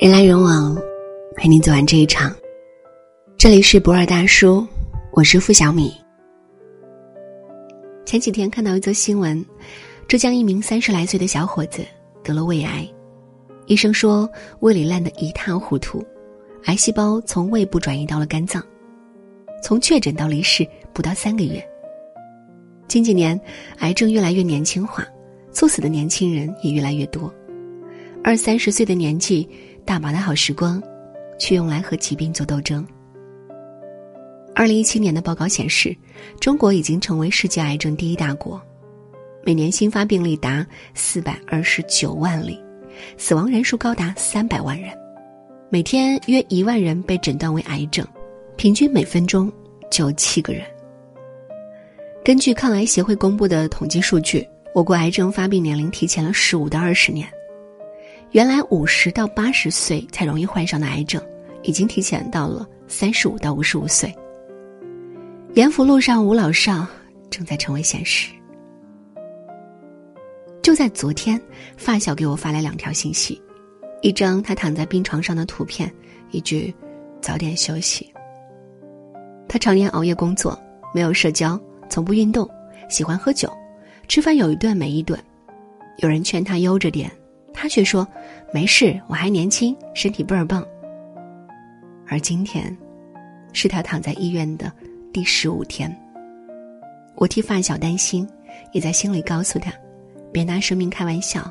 人来人往，陪你走完这一场。这里是博尔大叔，我是付小米。前几天看到一则新闻，浙江一名三十来岁的小伙子得了胃癌，医生说胃里烂得一塌糊涂，癌细胞从胃部转移到了肝脏，从确诊到离世不到三个月。近几年，癌症越来越年轻化，猝死的年轻人也越来越多，二三十岁的年纪。大把的好时光，却用来和疾病做斗争。二零一七年的报告显示，中国已经成为世界癌症第一大国，每年新发病例达四百二十九万例，死亡人数高达三百万人，每天约一万人被诊断为癌症，平均每分钟就七个人。根据抗癌协会公布的统计数据，我国癌症发病年龄提前了十五到二十年。原来五十到八十岁才容易患上的癌症，已经提前到了三十五到五十五岁。延福路上无老少正在成为现实。就在昨天，发小给我发来两条信息：一张他躺在病床上的图片，一句“早点休息”。他常年熬夜工作，没有社交，从不运动，喜欢喝酒，吃饭有一顿没一顿。有人劝他悠着点。他却说：“没事，我还年轻，身体倍儿棒。”而今天，是他躺在医院的第十五天。我替发小担心，也在心里告诉他：“别拿生命开玩笑，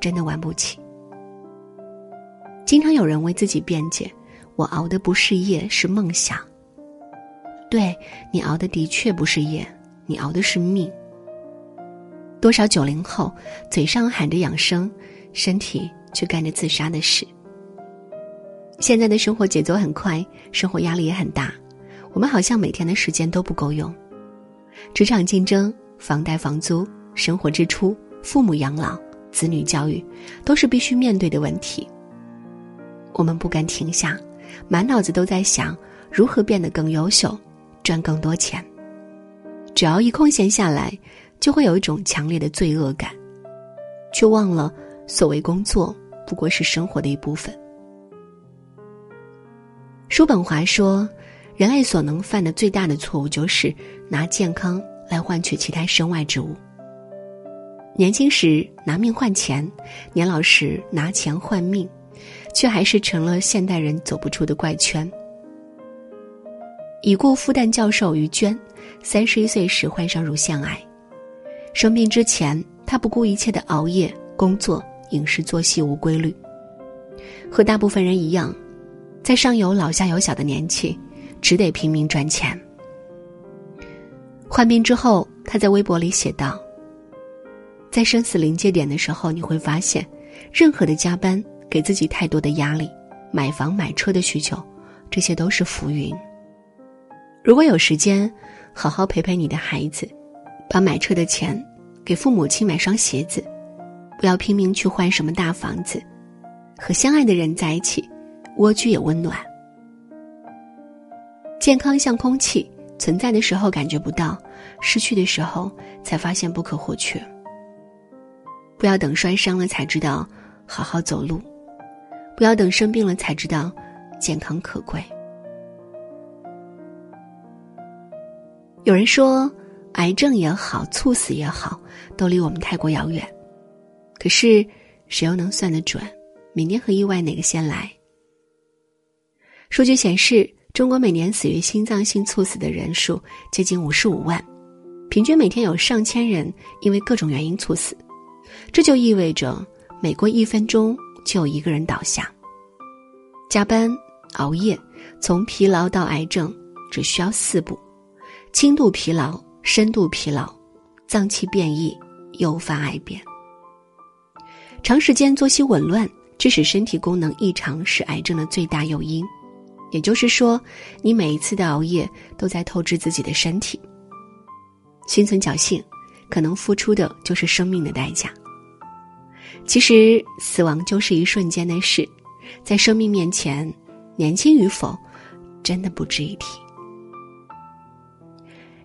真的玩不起。”经常有人为自己辩解：“我熬的不是夜，是梦想。”对你熬的的确不是夜，你熬的是命。多少九零后嘴上喊着养生。身体却干着自杀的事。现在的生活节奏很快，生活压力也很大，我们好像每天的时间都不够用。职场竞争、房贷、房租、生活支出、父母养老、子女教育，都是必须面对的问题。我们不敢停下，满脑子都在想如何变得更优秀，赚更多钱。只要一空闲下来，就会有一种强烈的罪恶感，却忘了。所谓工作，不过是生活的一部分。叔本华说：“人类所能犯的最大的错误，就是拿健康来换取其他身外之物。年轻时拿命换钱，年老时拿钱换命，却还是成了现代人走不出的怪圈。”已故复旦教授于娟，三十一岁时患上乳腺癌，生病之前，他不顾一切的熬夜工作。饮食作息无规律，和大部分人一样，在上有老下有小的年纪，只得拼命赚钱。患病之后，他在微博里写道：“在生死临界点的时候，你会发现，任何的加班给自己太多的压力，买房买车的需求，这些都是浮云。如果有时间，好好陪陪你的孩子，把买车的钱给父母亲买双鞋子。”不要拼命去换什么大房子，和相爱的人在一起，蜗居也温暖。健康像空气，存在的时候感觉不到，失去的时候才发现不可或缺。不要等摔伤了才知道好好走路，不要等生病了才知道健康可贵。有人说，癌症也好，猝死也好，都离我们太过遥远。可是，谁又能算得准，明年和意外哪个先来？数据显示，中国每年死于心脏性猝死的人数接近五十五万，平均每天有上千人因为各种原因猝死，这就意味着每过一分钟就有一个人倒下。加班、熬夜，从疲劳到癌症只需要四步：轻度疲劳、深度疲劳、脏器变异、诱发癌变。长时间作息紊乱，致使身体功能异常，是癌症的最大诱因。也就是说，你每一次的熬夜都在透支自己的身体。心存侥幸，可能付出的就是生命的代价。其实，死亡就是一瞬间的事，在生命面前，年轻与否，真的不值一提。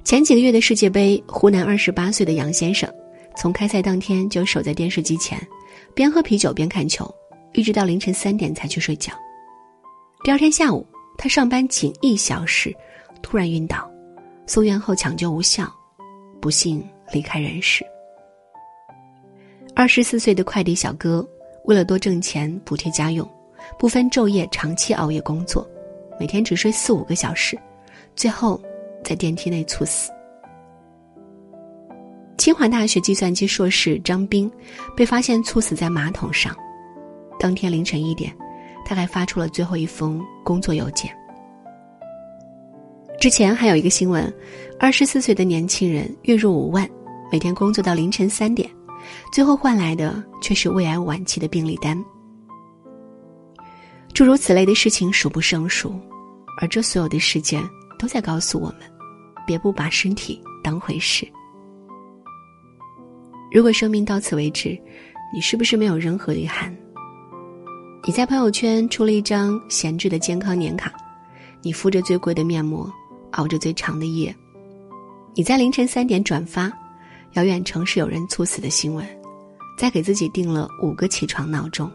前几个月的世界杯，湖南二十八岁的杨先生，从开赛当天就守在电视机前。边喝啤酒边看球，一直到凌晨三点才去睡觉。第二天下午，他上班仅一小时，突然晕倒，送院后抢救无效，不幸离开人世。二十四岁的快递小哥，为了多挣钱补贴家用，不分昼夜长期熬夜工作，每天只睡四五个小时，最后在电梯内猝死。清华大学计算机硕士张斌，被发现猝死在马桶上。当天凌晨一点，他还发出了最后一封工作邮件。之前还有一个新闻，二十四岁的年轻人月入五万，每天工作到凌晨三点，最后换来的却是胃癌晚期的病历单。诸如此类的事情数不胜数，而这所有的事件都在告诉我们：别不把身体当回事。如果生命到此为止，你是不是没有任何遗憾？你在朋友圈出了一张闲置的健康年卡，你敷着最贵的面膜，熬着最长的夜，你在凌晨三点转发遥远城市有人猝死的新闻，再给自己定了五个起床闹钟。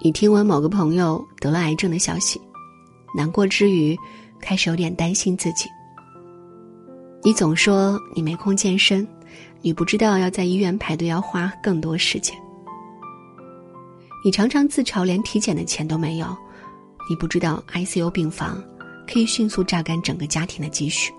你听闻某个朋友得了癌症的消息，难过之余，开始有点担心自己。你总说你没空健身。你不知道要在医院排队要花更多时间，你常常自嘲连体检的钱都没有，你不知道 ICU 病房可以迅速榨干整个家庭的积蓄。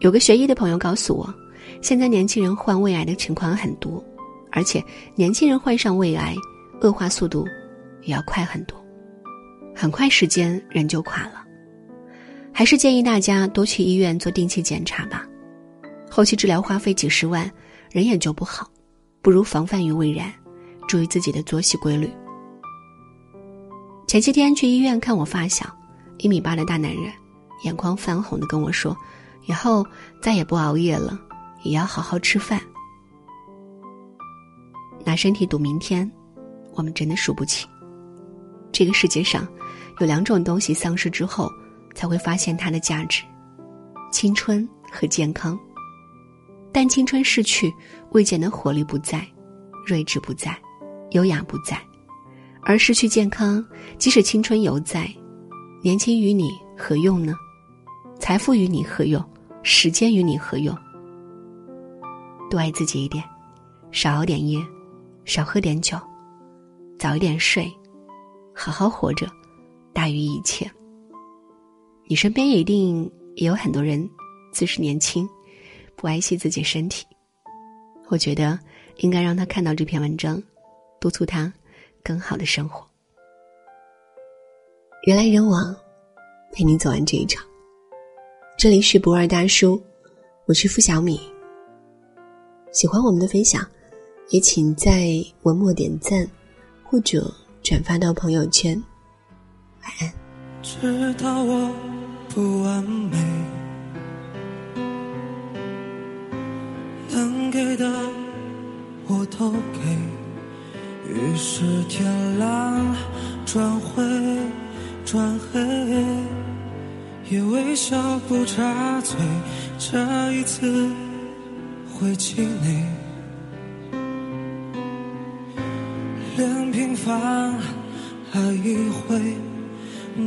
有个学医的朋友告诉我，现在年轻人患胃癌的情况很多，而且年轻人患上胃癌，恶化速度也要快很多，很快时间人就垮了。还是建议大家多去医院做定期检查吧。后期治疗花费几十万，人也就不好，不如防范于未然，注意自己的作息规律。前些天去医院看我发小，一米八的大男人，眼眶泛红的跟我说：“以后再也不熬夜了，也要好好吃饭。”拿身体赌明天，我们真的输不起。这个世界上，有两种东西丧失之后，才会发现它的价值：青春和健康。但青春逝去，未见的活力不在，睿智不在，优雅不在，而失去健康，即使青春犹在，年轻与你何用呢？财富与你何用？时间与你何用？多爱自己一点，少熬点夜，少喝点酒，早一点睡，好好活着，大于一切。你身边也一定也有很多人，自是年轻。不爱惜自己身体，我觉得应该让他看到这篇文章，督促他更好的生活。人来人往，陪你走完这一场。这里是不二大叔，我是付小米。喜欢我们的分享，也请在文末点赞或者转发到朋友圈。晚安。知道我不完美。能给的我都给，于是天蓝转灰转黑，也微笑不插嘴，这一次会气馁，连平凡爱一回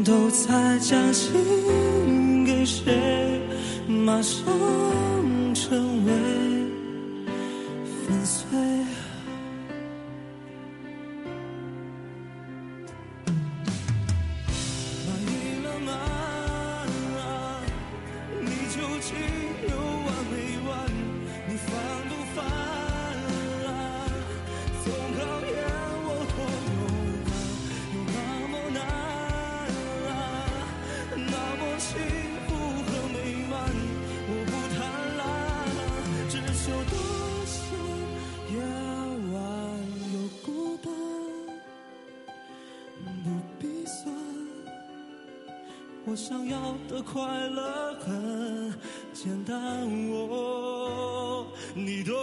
都在将心给谁，马上成为。粉想要的快乐很简单，我你都。